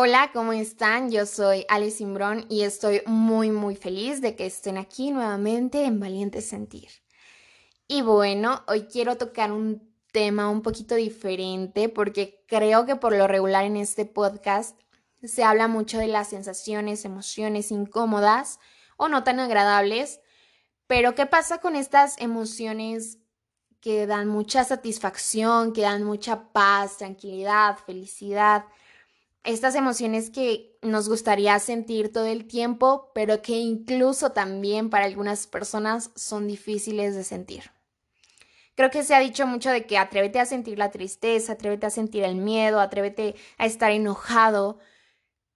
Hola, ¿cómo están? Yo soy Alice Simbrón y estoy muy muy feliz de que estén aquí nuevamente en Valiente Sentir. Y bueno, hoy quiero tocar un tema un poquito diferente porque creo que por lo regular en este podcast se habla mucho de las sensaciones, emociones incómodas o no tan agradables, pero ¿qué pasa con estas emociones que dan mucha satisfacción, que dan mucha paz, tranquilidad, felicidad? Estas emociones que nos gustaría sentir todo el tiempo, pero que incluso también para algunas personas son difíciles de sentir. Creo que se ha dicho mucho de que atrévete a sentir la tristeza, atrévete a sentir el miedo, atrévete a estar enojado,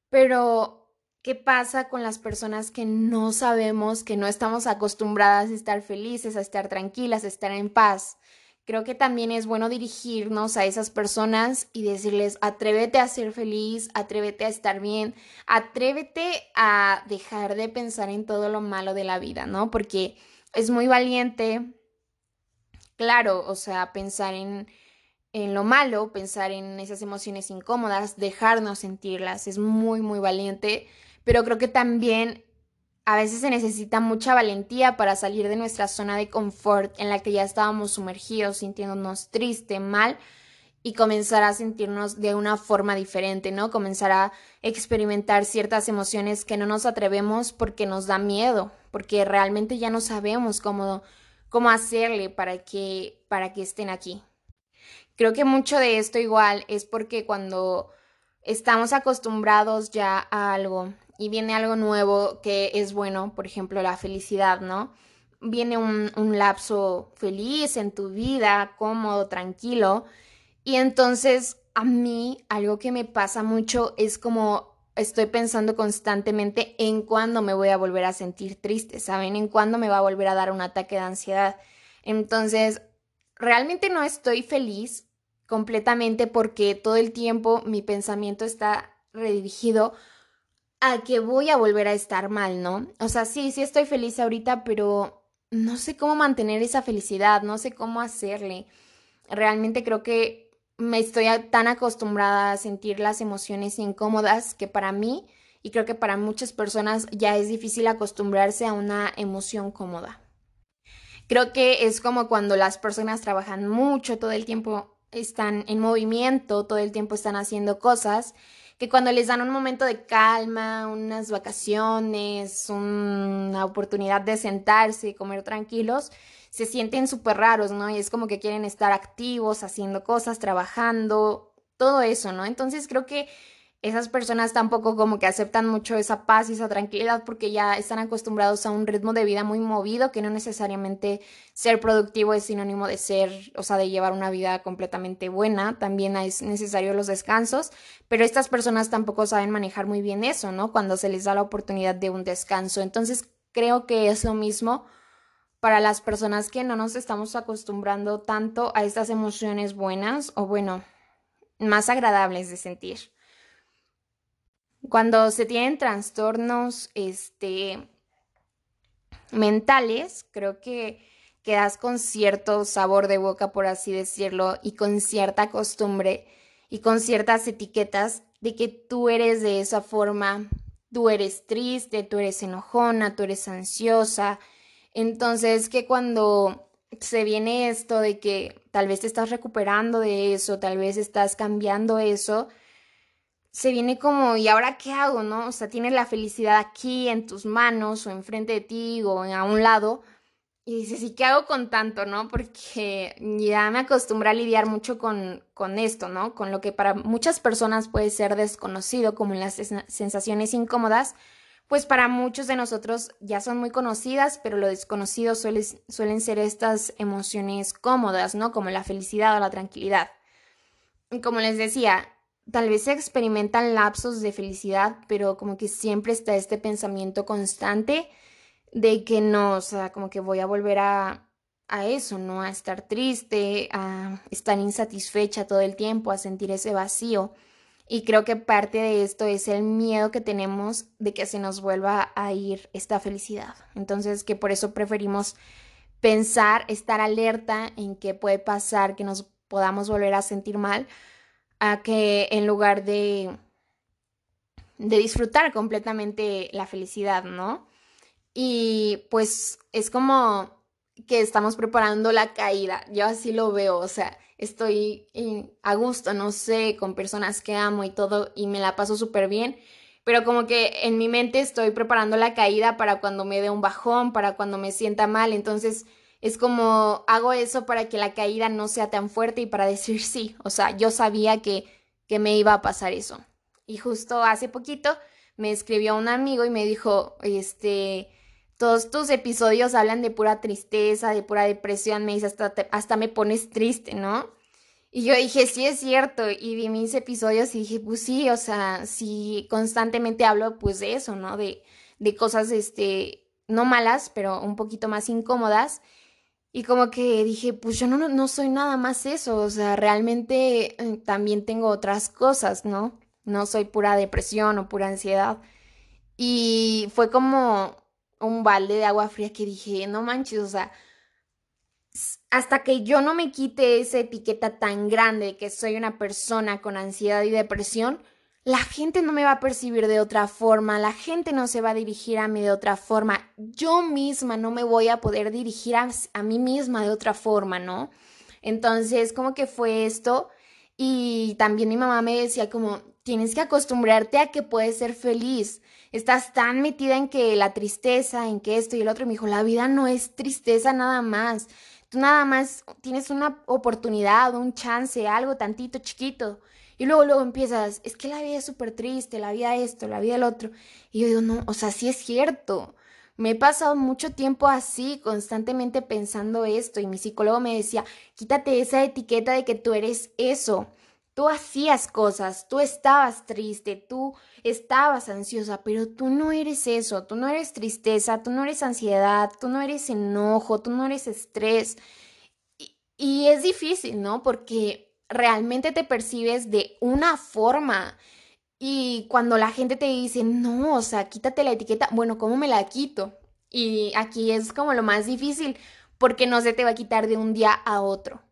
pero ¿qué pasa con las personas que no sabemos, que no estamos acostumbradas a estar felices, a estar tranquilas, a estar en paz? Creo que también es bueno dirigirnos a esas personas y decirles, atrévete a ser feliz, atrévete a estar bien, atrévete a dejar de pensar en todo lo malo de la vida, ¿no? Porque es muy valiente, claro, o sea, pensar en, en lo malo, pensar en esas emociones incómodas, dejarnos sentirlas, es muy, muy valiente, pero creo que también a veces se necesita mucha valentía para salir de nuestra zona de confort en la que ya estábamos sumergidos, sintiéndonos triste, mal y comenzar a sentirnos de una forma diferente, ¿no? Comenzar a experimentar ciertas emociones que no nos atrevemos porque nos da miedo, porque realmente ya no sabemos cómo, cómo hacerle para que, para que estén aquí. Creo que mucho de esto igual es porque cuando estamos acostumbrados ya a algo y viene algo nuevo que es bueno, por ejemplo, la felicidad, ¿no? Viene un, un lapso feliz en tu vida, cómodo, tranquilo. Y entonces a mí algo que me pasa mucho es como estoy pensando constantemente en cuándo me voy a volver a sentir triste, ¿saben? En cuándo me va a volver a dar un ataque de ansiedad. Entonces, realmente no estoy feliz completamente porque todo el tiempo mi pensamiento está redirigido a que voy a volver a estar mal, ¿no? O sea, sí, sí estoy feliz ahorita, pero no sé cómo mantener esa felicidad, no sé cómo hacerle. Realmente creo que me estoy tan acostumbrada a sentir las emociones incómodas que para mí y creo que para muchas personas ya es difícil acostumbrarse a una emoción cómoda. Creo que es como cuando las personas trabajan mucho, todo el tiempo están en movimiento, todo el tiempo están haciendo cosas que cuando les dan un momento de calma, unas vacaciones, una oportunidad de sentarse y comer tranquilos, se sienten súper raros, ¿no? Y es como que quieren estar activos, haciendo cosas, trabajando, todo eso, ¿no? Entonces creo que esas personas tampoco como que aceptan mucho esa paz y esa tranquilidad porque ya están acostumbrados a un ritmo de vida muy movido que no necesariamente ser productivo es sinónimo de ser, o sea, de llevar una vida completamente buena, también es necesario los descansos, pero estas personas tampoco saben manejar muy bien eso, ¿no? Cuando se les da la oportunidad de un descanso. Entonces, creo que es lo mismo para las personas que no nos estamos acostumbrando tanto a estas emociones buenas o bueno, más agradables de sentir. Cuando se tienen trastornos este, mentales, creo que quedas con cierto sabor de boca, por así decirlo, y con cierta costumbre y con ciertas etiquetas de que tú eres de esa forma, tú eres triste, tú eres enojona, tú eres ansiosa. Entonces, que cuando se viene esto de que tal vez te estás recuperando de eso, tal vez estás cambiando eso, se viene como, ¿y ahora qué hago, no? O sea, tienes la felicidad aquí en tus manos o enfrente de ti o a un lado. Y dices, ¿y qué hago con tanto, no? Porque ya me acostumbré a lidiar mucho con, con esto, ¿no? Con lo que para muchas personas puede ser desconocido, como las sensaciones incómodas, pues para muchos de nosotros ya son muy conocidas, pero lo desconocido suelen ser estas emociones cómodas, ¿no? Como la felicidad o la tranquilidad. Y como les decía, tal vez se experimentan lapsos de felicidad, pero como que siempre está este pensamiento constante de que no, o sea, como que voy a volver a, a eso, ¿no? A estar triste, a estar insatisfecha todo el tiempo, a sentir ese vacío. Y creo que parte de esto es el miedo que tenemos de que se nos vuelva a ir esta felicidad. Entonces, que por eso preferimos pensar, estar alerta en qué puede pasar, que nos podamos volver a sentir mal, a que en lugar de, de disfrutar completamente la felicidad, ¿no? Y pues es como que estamos preparando la caída, yo así lo veo, o sea, estoy a gusto, no sé, con personas que amo y todo, y me la paso súper bien, pero como que en mi mente estoy preparando la caída para cuando me dé un bajón, para cuando me sienta mal, entonces es como hago eso para que la caída no sea tan fuerte y para decir sí, o sea, yo sabía que, que me iba a pasar eso. Y justo hace poquito me escribió un amigo y me dijo, este, todos tus episodios hablan de pura tristeza, de pura depresión, me dice, hasta, hasta me pones triste, ¿no? Y yo dije, sí es cierto, y vi mis episodios y dije, pues sí, o sea, sí constantemente hablo pues de eso, ¿no? De, de cosas, este, no malas, pero un poquito más incómodas. Y como que dije, pues yo no, no soy nada más eso, o sea, realmente eh, también tengo otras cosas, ¿no? No soy pura depresión o pura ansiedad. Y fue como un balde de agua fría que dije, no manches, o sea, hasta que yo no me quite esa etiqueta tan grande de que soy una persona con ansiedad y depresión, la gente no me va a percibir de otra forma, la gente no se va a dirigir a mí de otra forma, yo misma no me voy a poder dirigir a, a mí misma de otra forma, ¿no? Entonces, como que fue esto y también mi mamá me decía como, tienes que acostumbrarte a que puedes ser feliz. Estás tan metida en que la tristeza, en que esto y el otro. Y me dijo, la vida no es tristeza nada más. Tú nada más tienes una oportunidad, un chance, algo tantito chiquito. Y luego, luego empiezas, es que la vida es súper triste, la vida esto, la vida el otro. Y yo digo, no, o sea, sí es cierto. Me he pasado mucho tiempo así, constantemente pensando esto. Y mi psicólogo me decía, quítate esa etiqueta de que tú eres eso. Tú hacías cosas, tú estabas triste, tú estabas ansiosa, pero tú no eres eso, tú no eres tristeza, tú no eres ansiedad, tú no eres enojo, tú no eres estrés. Y, es difícil, ¿no? Porque realmente te percibes de una forma. Y cuando la gente te dice, no, o sea, quítate la etiqueta, bueno, ¿cómo me la quito? Y aquí es como lo más difícil, porque no se te va a quitar de un día a otro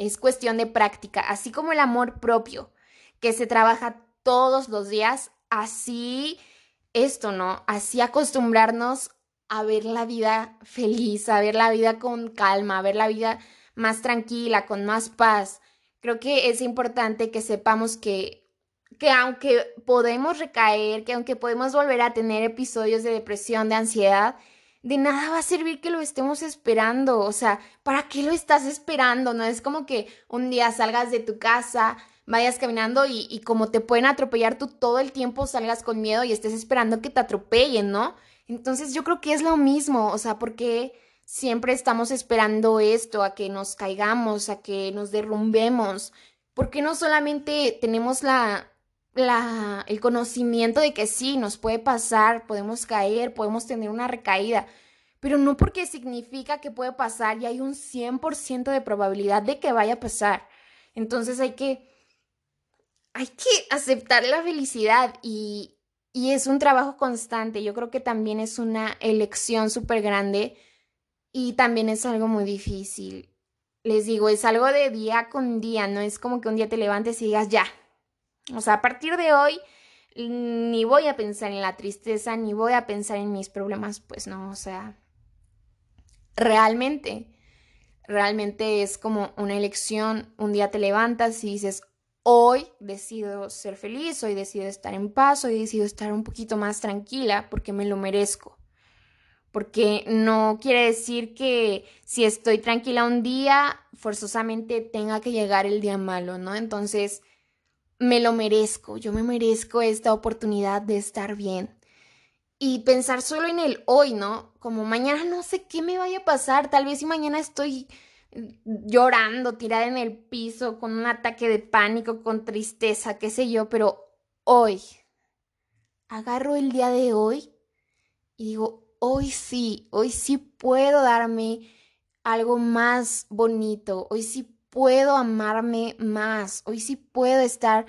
es cuestión de práctica, así como el amor propio, que se trabaja todos los días, así esto, ¿no? Así acostumbrarnos a ver la vida feliz, a ver la vida con calma, a ver la vida más tranquila, con más paz. Creo que es importante que sepamos que, que aunque podemos recaer, que aunque podemos volver a tener episodios de depresión, de ansiedad, de nada va a servir que lo estemos esperando. O sea, ¿para qué lo estás esperando? No es como que un día salgas de tu casa, vayas caminando y, como te pueden atropellar, tú todo el tiempo salgas con miedo y estés esperando que te atropellen, ¿no? Entonces yo creo que es lo mismo. O sea, porque siempre estamos esperando esto, a que nos caigamos, a que nos derrumbemos. Porque no solamente tenemos la, la, el conocimiento de que sí, nos puede pasar, podemos caer, podemos tener una recaída, pero no porque significa que puede pasar y hay un 100% de probabilidad de que vaya a pasar. Entonces hay que, hay que aceptar la felicidad y, y es un trabajo constante. Yo creo que también es una elección súper grande y también es algo muy difícil. Les digo, es algo de día con día, no es como que un día te levantes y digas, ya, o sea, a partir de hoy ni voy a pensar en la tristeza, ni voy a pensar en mis problemas, pues no, o sea, realmente, realmente es como una elección, un día te levantas y dices, hoy decido ser feliz, hoy decido estar en paz, hoy decido estar un poquito más tranquila porque me lo merezco. Porque no quiere decir que si estoy tranquila un día, forzosamente tenga que llegar el día malo, ¿no? Entonces, me lo merezco, yo me merezco esta oportunidad de estar bien. Y pensar solo en el hoy, ¿no? Como mañana no sé qué me vaya a pasar, tal vez si mañana estoy llorando, tirada en el piso, con un ataque de pánico, con tristeza, qué sé yo, pero hoy, agarro el día de hoy y digo, hoy sí, hoy sí puedo darme algo más bonito, hoy sí puedo amarme más, hoy sí puedo estar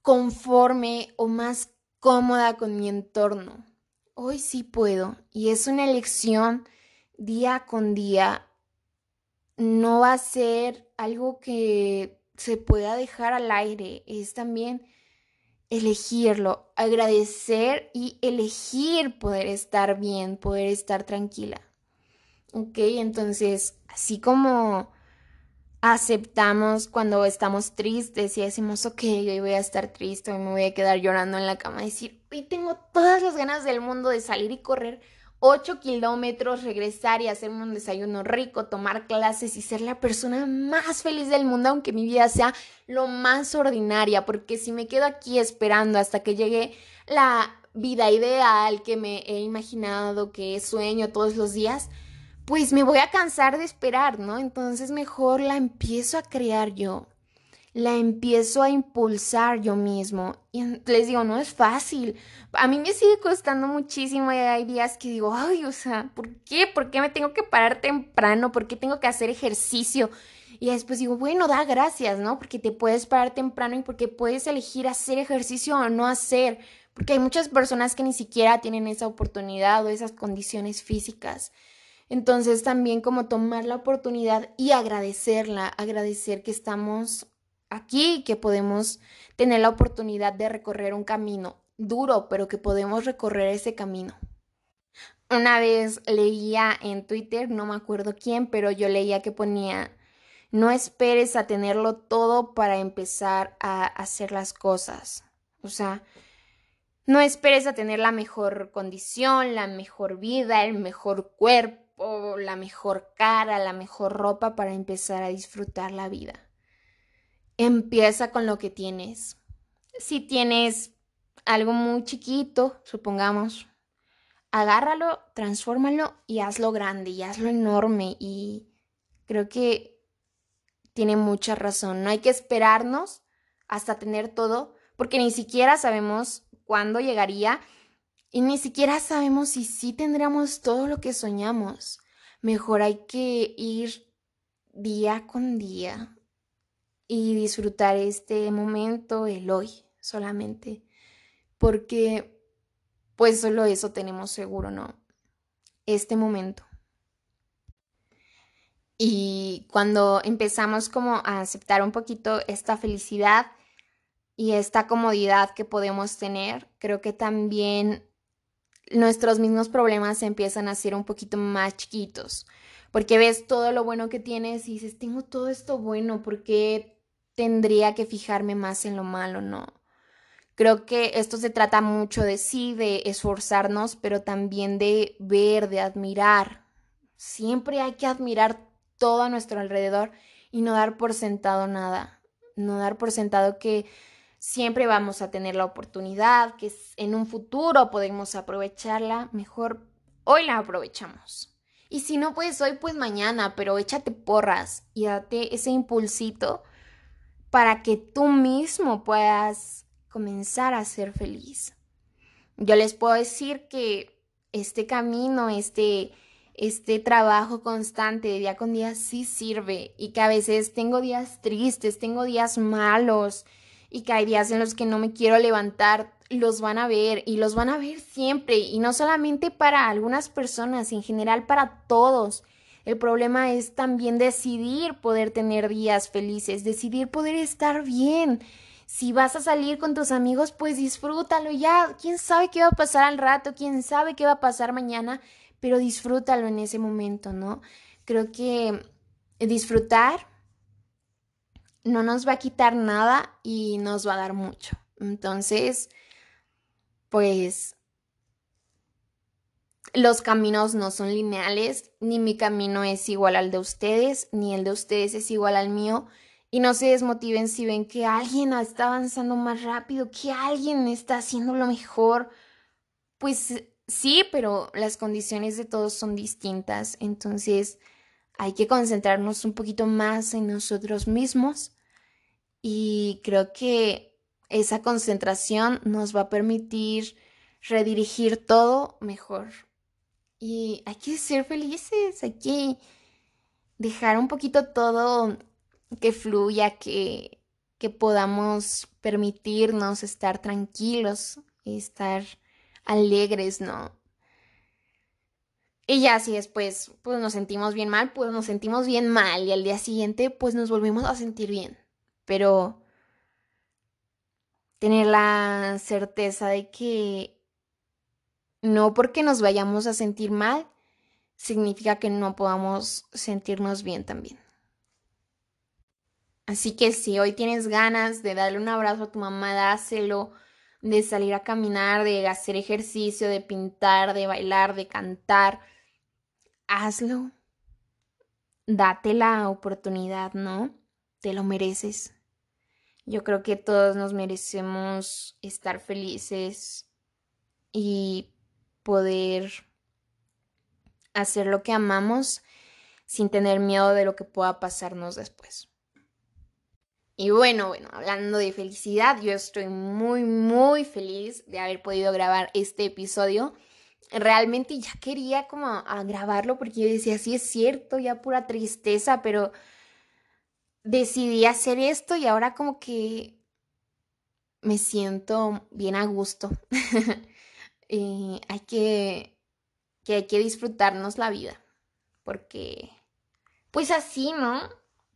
conforme o más cómoda con mi entorno. Hoy sí puedo y es una elección día con día. No va a ser algo que se pueda dejar al aire, es también elegirlo, agradecer y elegir poder estar bien, poder estar tranquila. Ok, entonces, así como aceptamos cuando estamos tristes y decimos, ok, hoy voy a estar triste, hoy me voy a quedar llorando en la cama decir, hoy tengo todas las ganas del mundo de salir y correr 8 kilómetros, regresar y hacerme un desayuno rico, tomar clases y ser la persona más feliz del mundo, aunque mi vida sea lo más ordinaria, porque si me quedo aquí esperando hasta que llegue la vida ideal que me he imaginado, que sueño todos los días, pues me voy a cansar de esperar, ¿no? Entonces mejor la empiezo a crear yo la empiezo a impulsar yo mismo. Y les digo, no es fácil. A mí me sigue costando muchísimo y hay días que digo, ay, o sea, ¿por qué? ¿Por qué me tengo que parar temprano? ¿Por qué tengo que hacer ejercicio? Y después digo, bueno, da gracias, ¿no? Porque te puedes parar temprano y porque puedes elegir hacer ejercicio o no hacer. Porque hay muchas personas que ni siquiera tienen esa oportunidad o esas condiciones físicas. Entonces también como tomar la oportunidad y agradecerla, agradecer que estamos aquí que podemos tener la oportunidad de recorrer un camino duro, pero que podemos recorrer ese camino. Una vez leía en Twitter, no me acuerdo quién, pero yo leía que ponía, no esperes a tenerlo todo para empezar a hacer las cosas. O sea, no esperes a tener la mejor condición, la mejor vida, el mejor cuerpo, la mejor cara, la mejor ropa para empezar a disfrutar la vida. Empieza con lo que tienes. Si tienes algo muy chiquito, supongamos, agárralo, transfórmalo y hazlo grande y hazlo enorme. Y creo que tiene mucha razón. No hay que esperarnos hasta tener todo, porque ni siquiera sabemos cuándo llegaría y ni siquiera sabemos si sí tendremos todo lo que soñamos. Mejor hay que ir día con día, y disfrutar este momento, el hoy solamente, porque pues solo eso tenemos seguro, ¿no? Este momento. Y cuando empezamos como a aceptar un poquito esta felicidad y esta comodidad que podemos tener, creo que también nuestros mismos problemas empiezan a ser un poquito más chiquitos, porque ves todo lo bueno que tienes y dices, tengo todo esto bueno, ¿por qué tendría que fijarme más en lo malo, no. Creo que esto se trata mucho de sí, de esforzarnos, pero también de ver, de admirar. Siempre hay que admirar todo a nuestro alrededor y no dar por sentado nada. No dar por sentado que siempre vamos a tener la oportunidad, que en un futuro podemos aprovecharla. Mejor hoy la aprovechamos. Y si no puedes hoy, pues mañana, pero échate porras y date ese impulsito para que tú mismo puedas comenzar a ser feliz. Yo les puedo decir que este camino, este, este trabajo constante día con día sí sirve y que a veces tengo días tristes, tengo días malos y que hay días en los que no me quiero levantar, los van a ver y los van a ver siempre y no solamente para algunas personas, en general para todos. El problema es también decidir poder tener días felices, decidir poder estar bien. Si vas a salir con tus amigos, pues disfrútalo ya. ¿Quién sabe qué va a pasar al rato? ¿Quién sabe qué va a pasar mañana? Pero disfrútalo en ese momento, ¿no? Creo que disfrutar no nos va a quitar nada y nos va a dar mucho. Entonces, pues los caminos no son lineales, ni mi camino es igual al de ustedes, ni el de ustedes es igual al mío. Y no se desmotiven si ven que alguien está avanzando más rápido, que alguien está haciendo lo mejor. Pues sí, pero las condiciones de todos son distintas. Entonces hay que concentrarnos un poquito más en nosotros mismos. Y creo que esa concentración nos va a permitir redirigir todo mejor. Y hay que ser felices, hay que dejar un poquito todo que fluya, que, que podamos permitirnos estar tranquilos, estar alegres, ¿no? Y ya si después pues nos sentimos bien mal, pues nos sentimos bien mal y al día siguiente pues nos volvemos a sentir bien. Pero tener la certeza de que no porque nos vayamos a sentir mal, significa que no podamos sentirnos bien también. Así que si hoy tienes ganas de darle un abrazo a tu mamá, dáselo, de salir a caminar, de hacer ejercicio, de pintar, de bailar, de cantar, hazlo. Date la oportunidad, ¿no? Te lo mereces. Yo creo que todos nos merecemos estar felices y poder hacer lo que amamos sin tener miedo de lo que pueda pasarnos después. Y bueno, bueno, hablando de felicidad, yo estoy muy, muy feliz de haber podido grabar este episodio. Realmente ya quería como grabarlo porque yo decía, sí es cierto, ya pura tristeza, pero decidí hacer esto y ahora como que me siento bien a gusto. y hay que, que hay que disfrutarnos la vida, porque pues así, ¿no?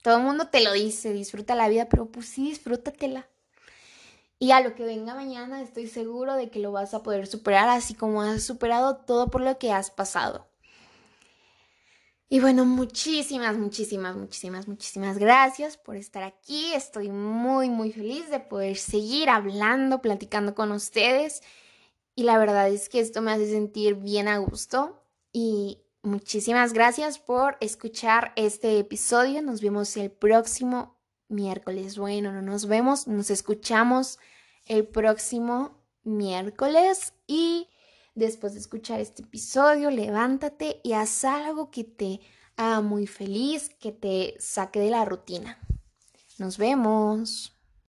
Todo el mundo te lo dice, disfruta la vida, pero pues sí, disfrútatela. Y a lo que venga mañana estoy seguro de que lo vas a poder superar, así como has superado todo por lo que has pasado. Y bueno, muchísimas, muchísimas, muchísimas, muchísimas gracias por estar aquí. Estoy muy, muy feliz de poder seguir hablando, platicando con ustedes. Y la verdad es que esto me hace sentir bien a gusto. Y muchísimas gracias por escuchar este episodio. Nos vemos el próximo miércoles. Bueno, no nos vemos, nos escuchamos el próximo miércoles. Y después de escuchar este episodio, levántate y haz algo que te haga muy feliz, que te saque de la rutina. Nos vemos.